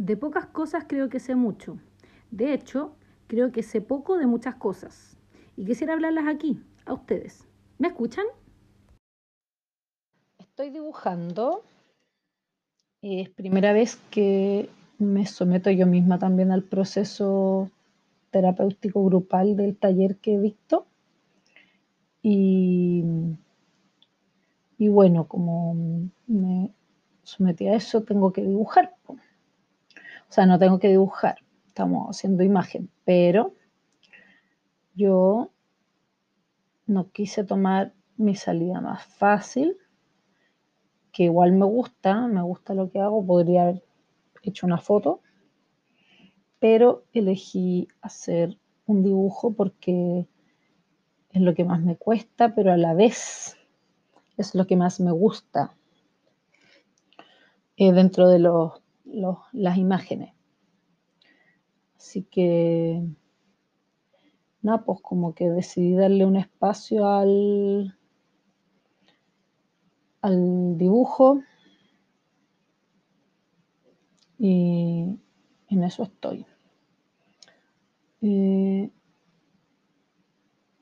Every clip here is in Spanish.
De pocas cosas creo que sé mucho. De hecho, creo que sé poco de muchas cosas. Y quisiera hablarlas aquí, a ustedes. ¿Me escuchan? Estoy dibujando. Es primera vez que me someto yo misma también al proceso terapéutico grupal del taller que he visto. Y, y bueno, como me sometí a eso, tengo que dibujar. O sea, no tengo que dibujar, estamos haciendo imagen, pero yo no quise tomar mi salida más fácil, que igual me gusta, me gusta lo que hago, podría haber hecho una foto, pero elegí hacer un dibujo porque es lo que más me cuesta, pero a la vez es lo que más me gusta. Eh, dentro de las imágenes. Así que, nada, pues como que decidí darle un espacio al, al dibujo y en eso estoy. Eh,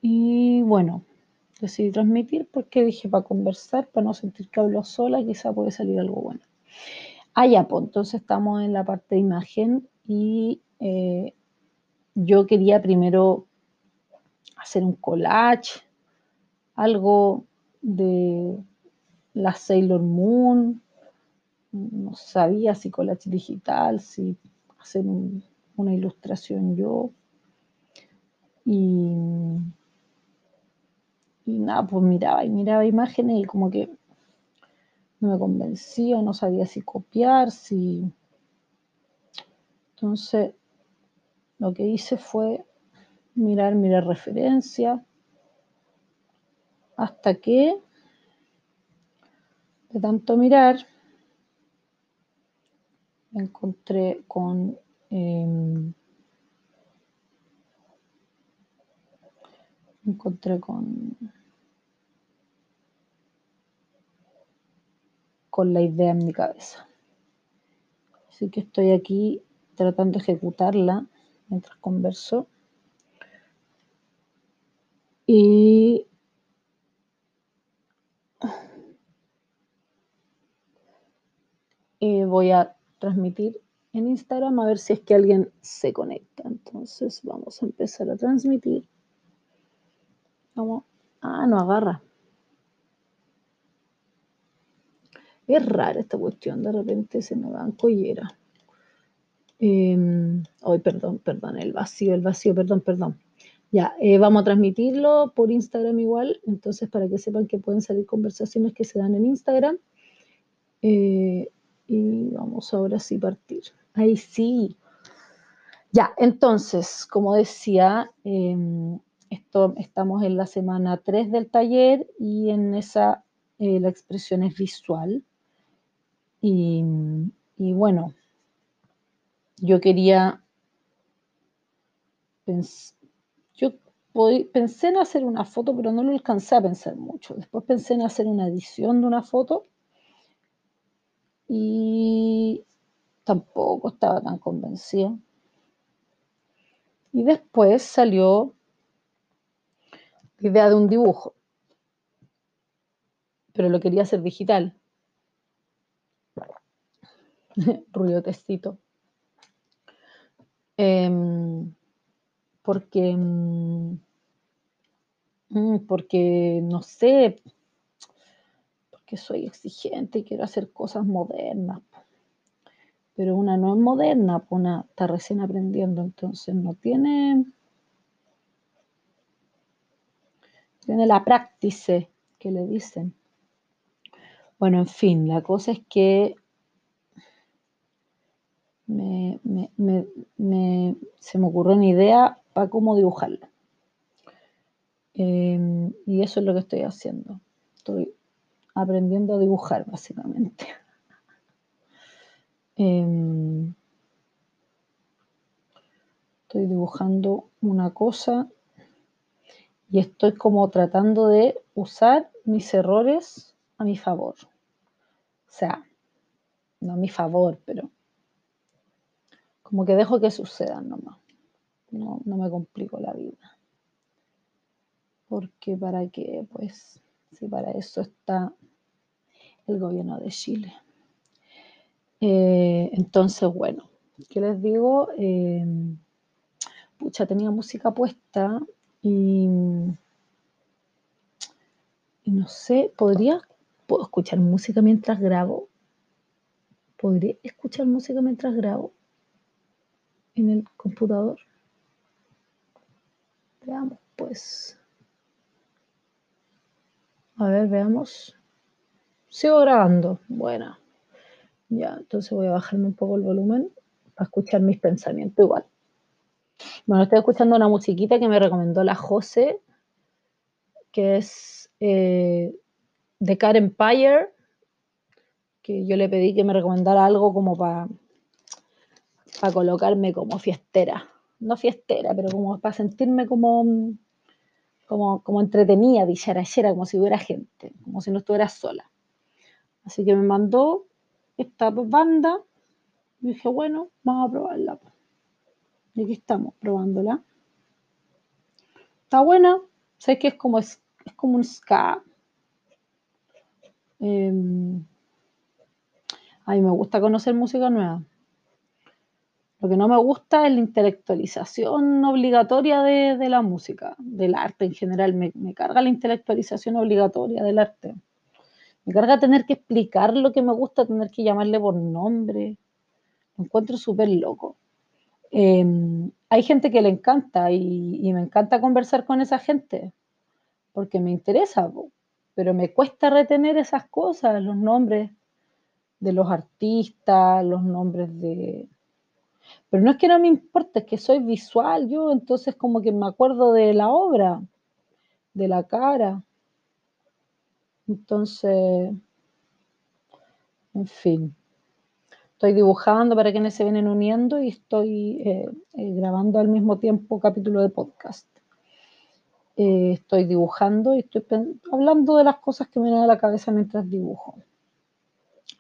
y bueno, decidí transmitir porque dije para conversar, para no sentir que hablo sola, quizá puede salir algo bueno. Ah, ya, pues entonces estamos en la parte de imagen y eh, yo quería primero hacer un collage, algo de la Sailor Moon, no sabía si collage digital, si hacer una ilustración yo. Y, y nada, pues miraba y miraba imágenes y como que no me convencía, no sabía si copiar, si... Entonces, lo que hice fue mirar, mirar referencia, hasta que, de tanto mirar, encontré con... Em, encontré con con la idea en mi cabeza. Así que estoy aquí tratando de ejecutarla mientras converso. Y voy a transmitir en Instagram a ver si es que alguien se conecta. Entonces vamos a empezar a transmitir. Ah, no agarra. Es rara esta cuestión, de repente se me dan collera. Eh, Ay, perdón, perdón, el vacío, el vacío, perdón, perdón. Ya, eh, vamos a transmitirlo por Instagram igual, entonces para que sepan que pueden salir conversaciones que se dan en Instagram. Eh, y vamos ahora sí partir. Ahí sí. Ya, entonces, como decía, em, estamos en la semana 3 del taller y en esa eh, la expresión es visual. Y, bueno, yo quería, yo pensé en hacer una foto, pero no lo alcancé a pensar mucho. Después pensé en hacer una edición de una foto y tampoco estaba tan convencida. Y después salió la idea de un dibujo, pero lo quería hacer digital. ruido tecito. Em, porque, mm, mm, porque, no sé, porque soy exigente y quiero hacer cosas modernas. Pero una no es moderna, una está recién aprendiendo, entonces no tiene, tiene la práctica que le dicen. Bueno, en fin, la cosa es que me, se me ocurrió una idea para cómo dibujarlo. Em, y eso es lo que estoy haciendo. Estoy aprendiendo a dibujar, básicamente. Em, estoy dibujando una cosa y estoy como tratando de usar mis errores a mi favor. O sea, no a mi favor, pero como que dejo que sucedan nomás. No, no me complico la vida. Porque para qué, pues, si para eso está el gobierno de Chile. Eh, entonces, bueno, ¿qué les digo? Eh, pucha, tenía música puesta y, y no sé, ¿podría ¿puedo escuchar música mientras grabo? ¿Podría escuchar música mientras grabo en el computador? Veamos, pues. A ver, veamos. Sigo grabando. Bueno. Ya, entonces voy a bajarme un poco el volumen para escuchar mis pensamientos igual. Bueno, estoy escuchando una musiquita que me recomendó la José, que es eh, de Car Empire, que yo le pedí que me recomendara algo como para para colocarme como fiestera. No fiestera, pero como para sentirme como, como, como entretenida, dicharachera, como si hubiera gente, como si no estuviera sola. Así que me mandó esta banda. Y dije, bueno, vamos a probarla. Y aquí estamos, probándola. Está buena. Sé que es como, es, como un ska. Em, a mí me gusta conocer música nueva. Lo que no me gusta es la intelectualización obligatoria de, la música, del arte en general. Me, me, carga la intelectualización obligatoria del arte. Me carga tener que explicar lo que me gusta, tener que llamarle por nombre. Lo encuentro súper loco. Eh, hay gente que le encanta y, me encanta conversar con esa gente porque me interesa, pero me cuesta retener esas cosas, los nombres de los artistas, los nombres de... Pero no es que no me importe, es que soy visual yo, entonces como que me acuerdo de la obra, de la cara. Entonces, en fin, estoy dibujando para quienes se vienen uniendo y estoy eh, eh, grabando al mismo tiempo capítulo de podcast. Eh, estoy dibujando y estoy hablando de las cosas que me vienen a la cabeza mientras dibujo.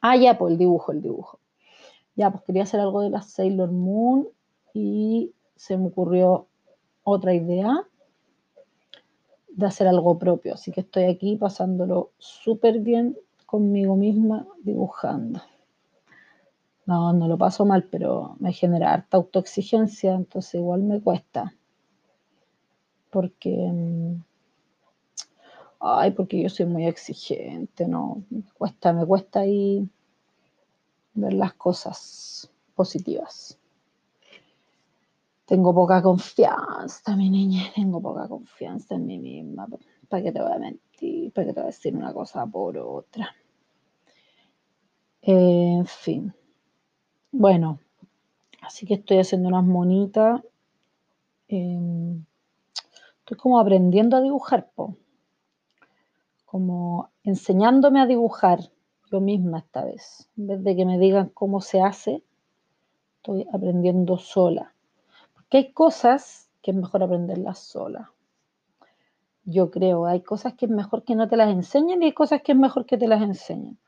Ah, ya, pues el dibujo, el dibujo. Ya, pues quería hacer algo de la Sailor Moon y se me ocurrió otra idea de hacer algo propio. Así que estoy aquí pasándolo súper bien conmigo misma dibujando. No, no lo paso mal, pero me genera harta autoexigencia, entonces igual me cuesta. Porque, mm, ay, porque yo soy muy exigente, no, me cuesta, me cuesta ahí ver las cosas positivas. Tengo poca confianza, mi niña, tengo poca confianza en mí misma. ¿Para qué te voy a mentir? ¿Para qué te voy a decir una cosa por otra? en fin. Bueno, así que estoy haciendo unas monitas. Eh, estoy como aprendiendo a dibujar, po. como enseñándome a dibujar yo misma esta vez. En vez de que me digan cómo se hace, estoy aprendiendo sola que hay cosas que es mejor aprenderlas sola. Yo creo, hay cosas que es mejor que no te las enseñen y hay cosas que es mejor que te las enseñen.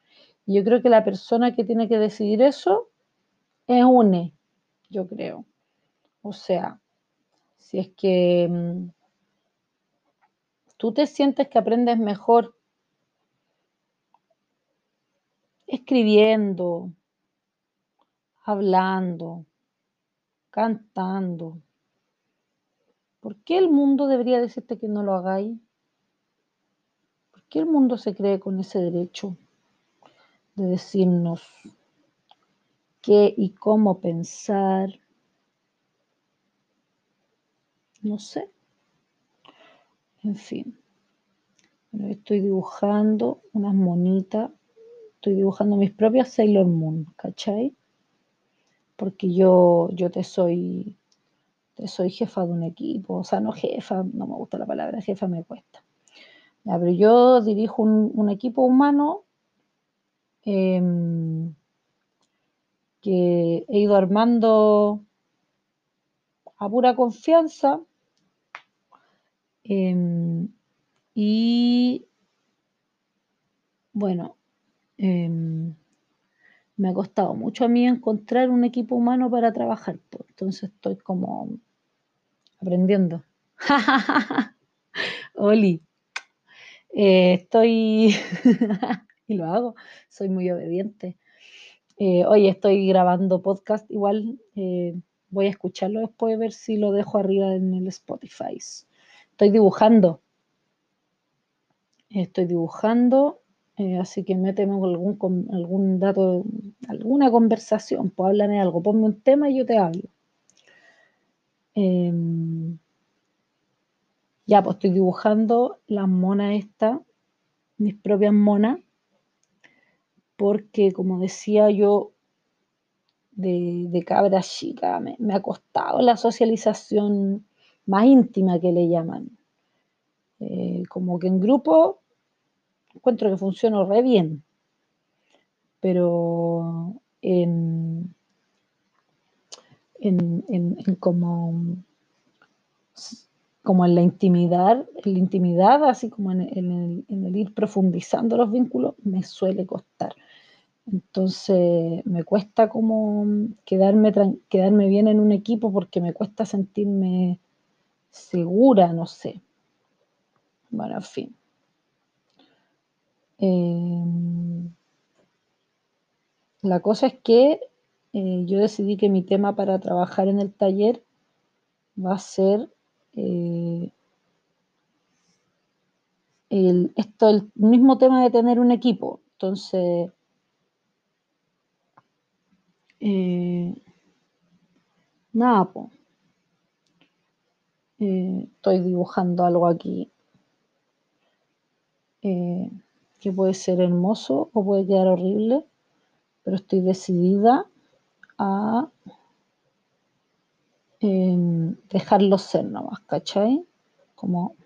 Y yo creo que la persona que tiene que decidir eso es UNE, yo creo. O sea, si es que mm, tú te sientes que aprendes mejor escribiendo, hablando, cantando. ¿Por qué el mundo debería decirte que no lo hagáis? ¿Por qué el mundo se cree con ese derecho de decirnos qué y cómo pensar? No sé. En fin. estoy dibujando unas monitas. Estoy dibujando mis propias Sailor Moon, ¿cachai? porque yo, yo te soy, te soy jefa de un equipo, o sea, no jefa, no me gusta la palabra jefa, me cuesta. pero yo dirijo un, equipo humano em, que he ido armando a pura confianza em, y bueno, em, me ha costado mucho a mí encontrar un equipo humano para trabajar. Entonces estoy como aprendiendo. Oli, eh, estoy, y lo hago, soy muy obediente. Eh, hoy estoy grabando podcast, igual eh, voy a escucharlo después, ver si lo dejo arriba en el Spotify. Estoy dibujando. Estoy dibujando eh, así que méteme algún, algún dato, alguna conversación, pues háblame algo, ponme un tema y yo te hablo. Em, ya, pues estoy dibujando las monas estas, mis propias monas, porque como decía yo, de, de cabra chica, me, me, ha costado la socialización más íntima que le llaman. Eh, como que en grupo encuentro que funciona re bien, pero en, en, como, como en la intimidad, en la intimidad, así como en, el, en el ir profundizando los vínculos, me suele costar. Entonces me cuesta como quedarme, quedarme bien en un equipo porque me cuesta sentirme segura, no sé. Bueno, en fin. Em, la cosa es que eh, yo decidí que mi tema para trabajar en el taller va a ser eh, el, esto, el mismo tema de tener un equipo. Entonces, eh, nada, pues. estoy dibujando algo aquí que puede ser hermoso o puede quedar horrible, pero estoy decidida a em, dejarlo ser nomás, ¿cachai? Como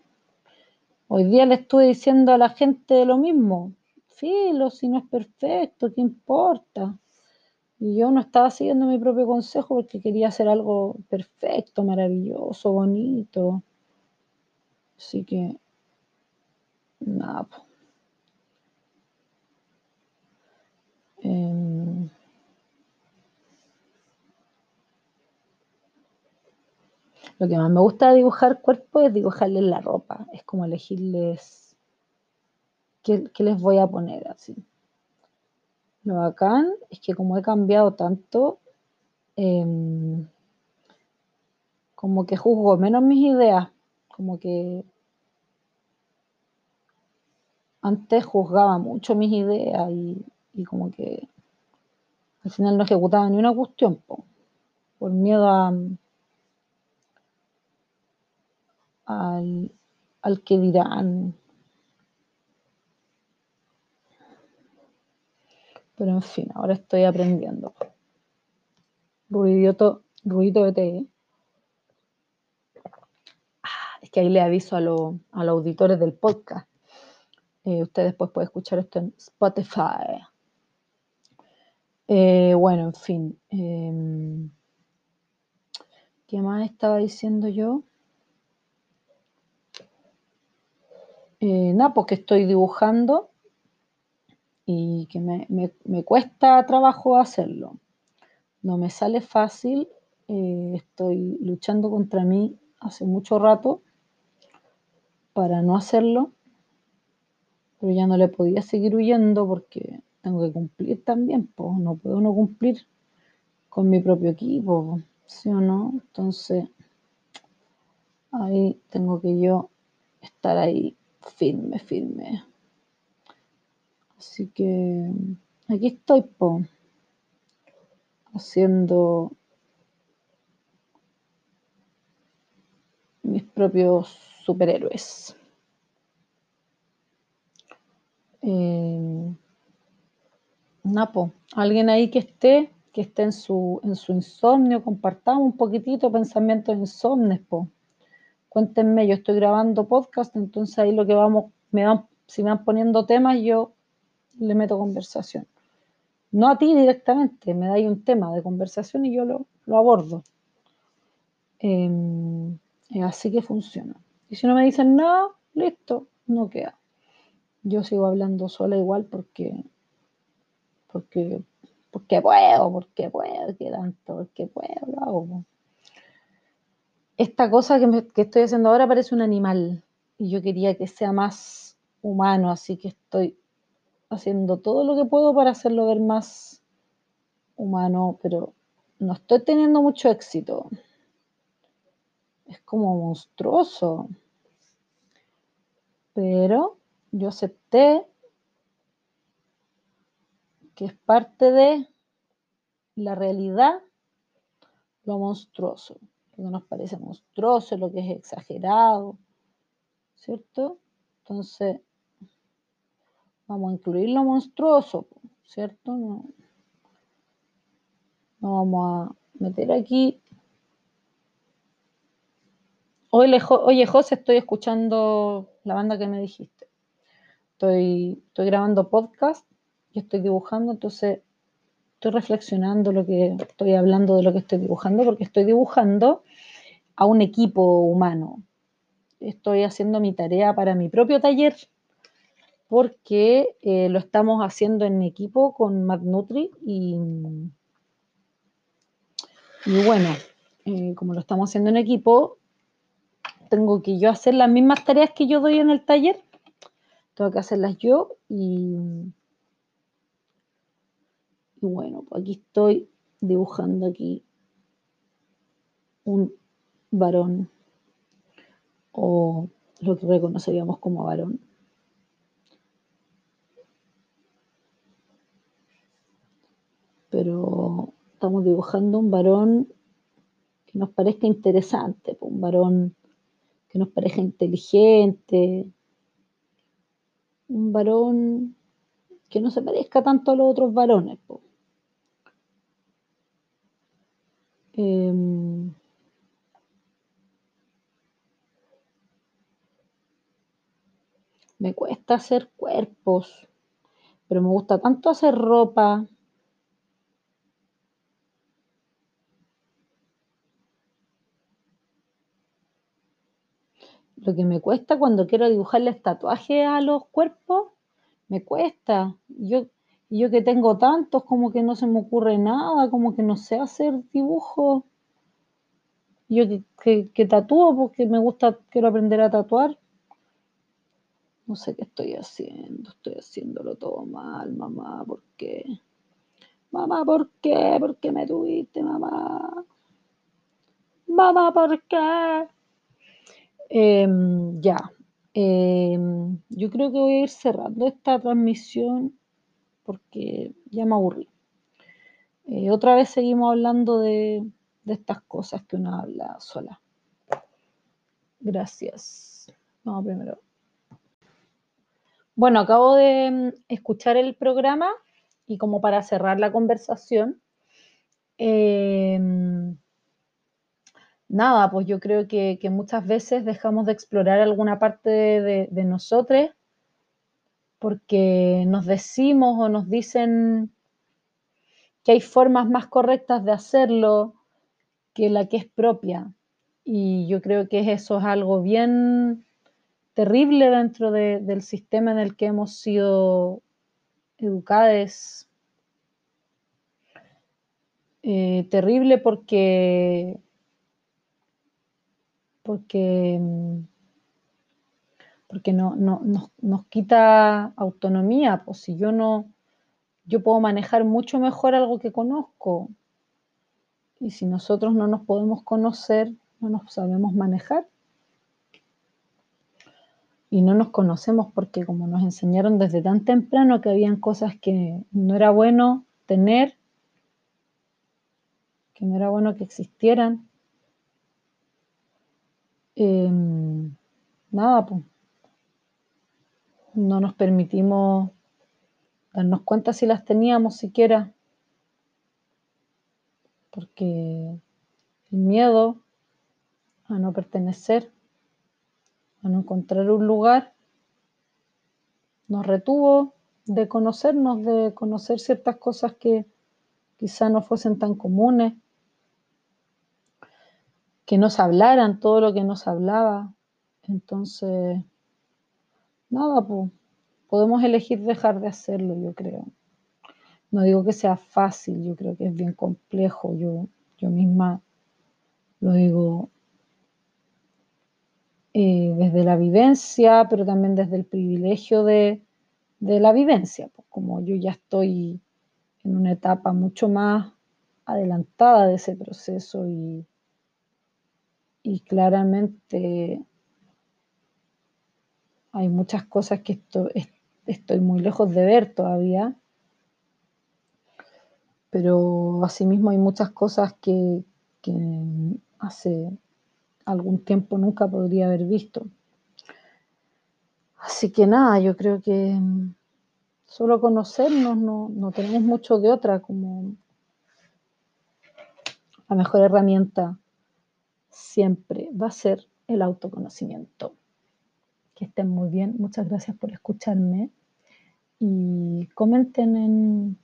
hoy día le estuve diciendo a la gente lo mismo, filo, si no es perfecto, ¿qué importa? Y yo no estaba siguiendo mi propio consejo porque quería hacer algo perfecto, maravilloso, bonito. Así que, nada, Em, lo que más me gusta dibujar cuerpo es dibujarles la ropa. Es como elegirles qué, les voy a poner así. Lo bacán es que como he cambiado tanto, em, como que juzgo menos mis ideas. Como que antes juzgaba mucho mis ideas y y como que al final no ejecutaba ni una cuestión, por miedo a, al, al que dirán. Pero en fin, ahora estoy aprendiendo. Ruidito, ruido de té. Ah, es que ahí le aviso a, los auditores del podcast. Eh, ustedes después pueden escuchar esto en Spotify. Eh, bueno, en fin. Em, ¿Qué más estaba diciendo yo? Eh, nada, porque estoy dibujando y que me, cuesta trabajo hacerlo. No me sale fácil. Eh, estoy luchando contra mí hace mucho rato para no hacerlo, pero ya no le podía seguir huyendo porque tengo que cumplir también, pues no puedo no cumplir con mi propio equipo, ¿sí o no? Entonces, ahí tengo que yo estar ahí firme, firme. Así que aquí estoy, po, haciendo mis propios superhéroes. Eh, Napo, alguien ahí que esté, que esté en su, en su insomnio, compartamos un poquitito pensamientos insomnes, po. Cuéntenme, yo estoy grabando podcast, entonces ahí lo que vamos, me si me van poniendo temas, yo le meto conversación. No a ti directamente, me dais un tema de conversación y yo lo, abordo. Em, así que funciona. Y si no me dicen nada, listo, no queda. Yo sigo hablando sola igual porque porque porque puedo, porque puedo, que tanto, porque puedo, lo hago. Esta cosa que, que estoy haciendo ahora parece un animal y yo quería que sea más humano, así que estoy haciendo todo lo que puedo para hacerlo ver más humano, pero no estoy teniendo mucho éxito. Es como monstruoso. Pero yo acepté que es parte de la realidad lo monstruoso, lo que nos parece monstruoso, lo que es exagerado, ¿cierto? Entonces, vamos a incluir lo monstruoso, ¿cierto? No, no vamos a meter aquí. Oye, José, estoy escuchando la banda que me dijiste. Estoy, estoy grabando podcast y estoy dibujando, entonces estoy reflexionando lo que estoy hablando de lo que estoy dibujando, porque estoy dibujando a un equipo humano. Estoy haciendo mi tarea para mi propio taller, porque eh, lo estamos haciendo en equipo con MadNutri y, y bueno, eh, como lo estamos haciendo en equipo, tengo que yo hacer las mismas tareas que yo doy en el taller, tengo que hacerlas yo y, y bueno, pues aquí estoy dibujando aquí un varón o lo que reconoceríamos como varón. Pero estamos dibujando un varón que nos parezca interesante, pues, un varón que nos parezca inteligente, un varón que no se parezca tanto a los otros varones. Em, me cuesta hacer cuerpos, pero me gusta tanto hacer ropa. Lo que me cuesta cuando quiero dibujarles tatuajes a los cuerpos, me cuesta. Yo, yo que tengo tantos, como que no se me ocurre nada, como que no sé hacer dibujos. Yo que, que, tatúo porque me gusta, quiero aprender a tatuar. No sé qué estoy haciendo, estoy haciéndolo todo mal, mamá, ¿por qué? Mamá, ¿por qué? ¿Por qué me tuviste, mamá? Mamá, ¿por qué? Em, ya, em, yo creo que voy a ir cerrando esta transmisión porque ya me aburrí. Eh, otra vez seguimos hablando de, de estas cosas que uno habla sola. Gracias. Vamos primero. Bueno, acabo de mm, escuchar el programa y como para cerrar la conversación, eh, nada, pues yo creo que, que, muchas veces dejamos de explorar alguna parte de, de, nosotros porque nos decimos o nos dicen que hay formas más correctas de hacerlo que la que es propia. Y yo creo que eso es algo bien terrible dentro de, del sistema en el que hemos sido educados. Eh, terrible porque porque, porque no, no, nos, quita autonomía, pues si yo no, yo puedo manejar mucho mejor algo que conozco. Y si nosotros no nos podemos conocer, no nos sabemos manejar. Y no nos conocemos porque como nos enseñaron desde tan temprano que habían cosas que no era bueno tener, que no era bueno que existieran, eh, nada, pues, no nos permitimos darnos cuenta si las teníamos siquiera, porque el miedo a no pertenecer, a no encontrar un lugar, nos retuvo de conocernos, de conocer ciertas cosas que quizá no fuesen tan comunes que nos hablaran todo lo que nos hablaba. Entonces, nada, pues, podemos elegir dejar de hacerlo, yo creo. no digo que sea fácil, yo creo que es bien complejo. Yo, yo misma lo digo eh, desde la vivencia, pero también desde el privilegio de, la vivencia. Pues como yo ya estoy en una etapa mucho más adelantada de ese proceso y, y claramente hay muchas cosas que estoy muy lejos de ver todavía, pero asimismo hay muchas cosas que, hace algún tiempo nunca podría haber visto. Así que nada, yo creo que solo conocernos no, no tenemos mucho de otra, como la mejor herramienta siempre va a ser el autoconocimiento. Que estén muy bien, muchas gracias por escucharme y comenten en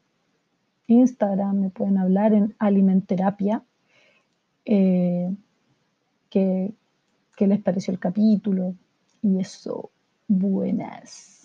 Instagram, me pueden hablar en Alimenterapia. Eh, qué, les pareció el capítulo y eso, buenas.